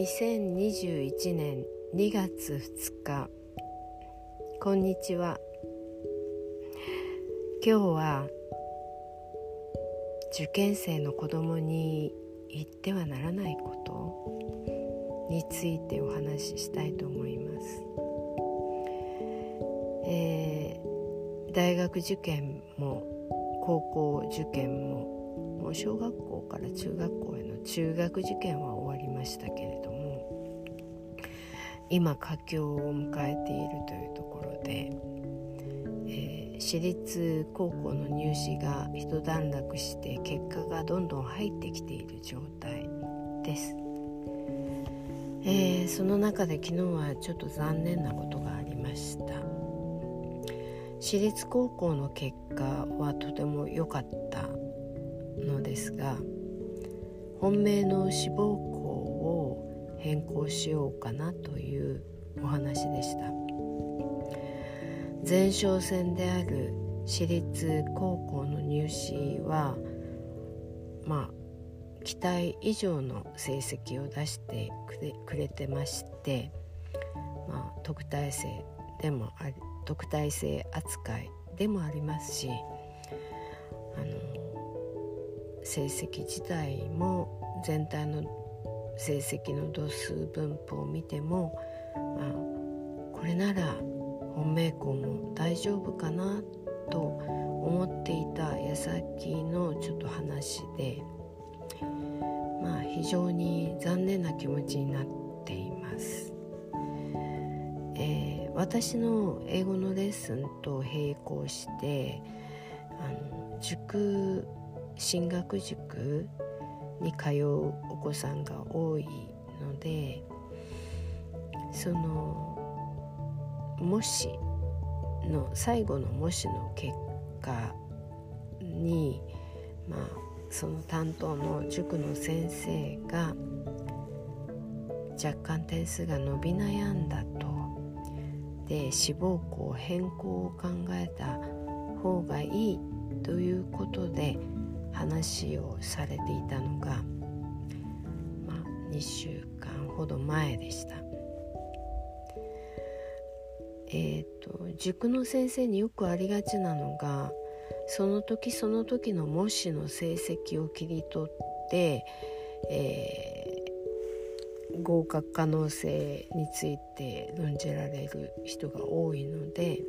2021年2月2日こんにちは。今日は受験生の子供に言ってはならないことについてお話ししたいと思います、えー、大学受験も高校受験ももう小学校から中学校への中学受験は終わりましたけれど今佳境を迎えているというところで、えー、私立高校の入試が一段落して結果がどんどん入ってきている状態です。えー、その中で昨日はちょっと残念なことがありました私立高校の結果はとても良かったのですが本命の志望校変更しようかなというお話でした。前哨戦である私立高校の入試はまあ期待以上の成績を出してくれてまして、まあ、特待生でもあり特待生扱いでもありますしあの成績自体も全体の成績の度数分布を見ても、あ、これなら本命校も大丈夫かなと思っていた矢先のちょっと話で、まあ、非常に残念な気持ちになっています。えー、私の英語のレッスンと並行してあの塾進学塾に通うお子さんが多いのでその模試の最後の模試の結果にまあその担当の塾の先生が若干点数が伸び悩んだと。で志望校変更を考えた方がいいということで話をされていたのが、まあ、2週間ほど前でした。えーと、塾の先生によくありがちなのがその時その時の模試の成績を切り取って、えー、合格可能性について論じられる人が多いので。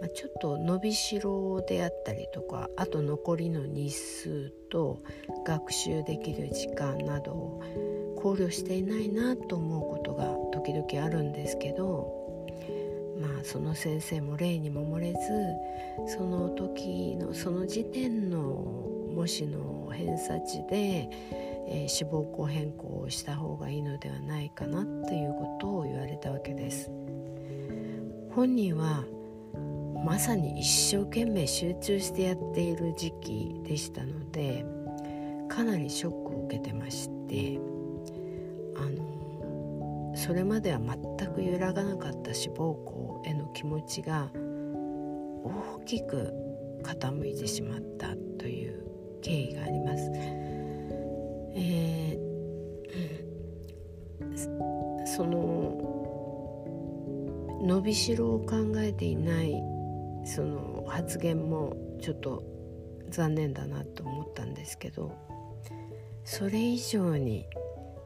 まあ、ちょっと伸びしろであったりとかあと残りの日数と学習できる時間などを考慮していないなと思うことが時々あるんですけどまあその先生も例にも漏れずその時のその時点の模試の偏差値で、えー、志望校変更をした方がいいのではないかなということを言われたわけです。本人はまさに一生懸命集中してやっている時期でしたのでかなりショックを受けてましてあのそれまでは全く揺らがなかった志望校への気持ちが大きく傾いてしまったという経緯があります。えー、その伸びしろを考えていないその発言もちょっと残念だなと思ったんですけどそれ以上に、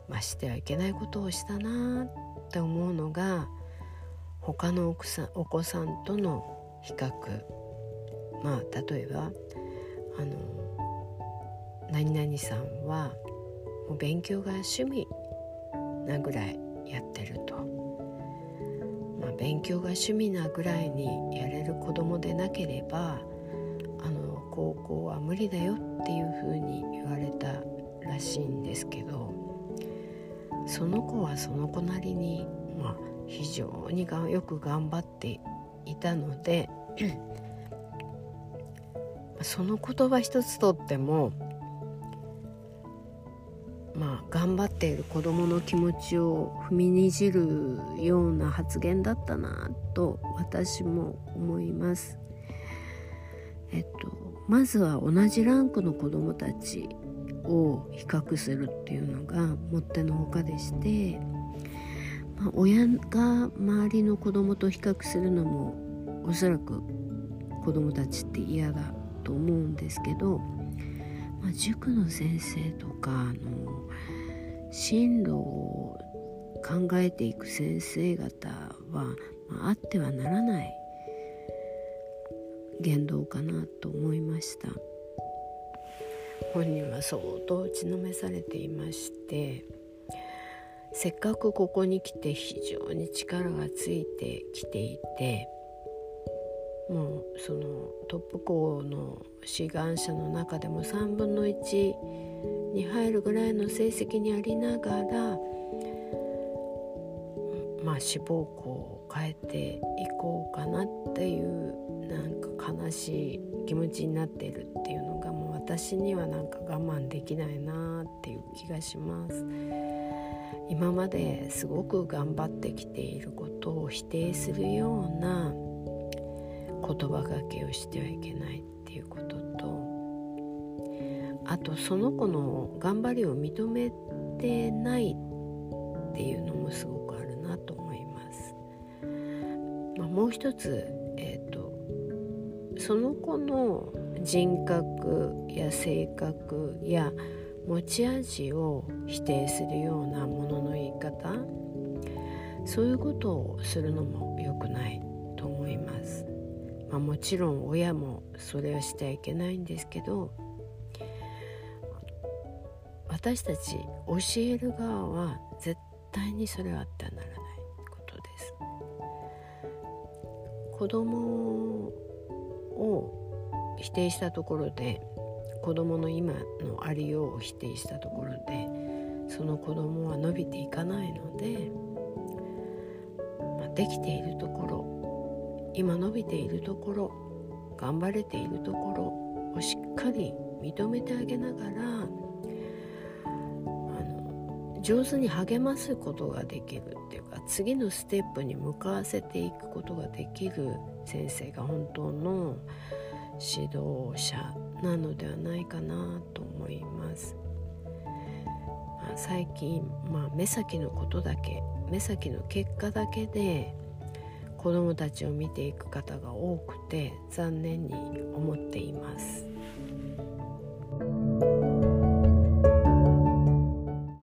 まあ、してはいけないことをしたなって思うのが他の奥さんお子さんとの比較まあ例えばあの何々さんはもう勉強が趣味なぐらいやってると。勉強が趣味なぐらいにやれる子供でなければあの高校は無理だよっていうふうに言われたらしいんですけどその子はその子なりに、まあ、非常にがよく頑張っていたのでその言葉一つとってもまあ、頑張っている子どもの気持ちを踏みにじるような発言だったなと私も思います。えっと、まずは同じランクの子どもたちを比較するっていうのがもってのほかでして、まあ、親が周りの子供と比較するのもおそらく子供たちって嫌だと思うんですけど、まあ、塾の先生とかあの進路を考えていく先生方は、まあ、あってはならない言動かなと思いました。本人は相当打ちのめされていましてせっかくここに来て非常に力がついてきていてもうそのトップ校の志願者の中でも3分の1に入るぐらいの成績にありながらまあ志望校を変えていこうかなっていうなんか悲しい気持ちになってるっていうのがもう私にはなんか我慢できないなっていう気がします。今まですごく頑張ってきていることを否定するような言葉がけをしてはいけないっていうこととあとその子の頑張りを認めてないっていうのもすごくあるなと思います。まあ、もう一つ、えーと、その子の人格や性格や持ち味を否定するようなものの言い方そういうことをするのも良くないと思います。まあ、もちろん親もそれはしてはいけないんですけど私たち教える側は絶対にそれはあってはならないことです。子供を否定したところで子供の今のありようを否定したところでその子供は伸びていかないので、まあ、できているところ今伸びているところ頑張れているところをしっかり認めてあげながら上手に励ますことができるっていうか次のステップに向かわせていくことができる先生が本当の指導者なのではないかなと思います。まあ、最近、まあ、目先のことだけ目先の結果だけで子どもたちを見ていく方が多くて残念に思っています。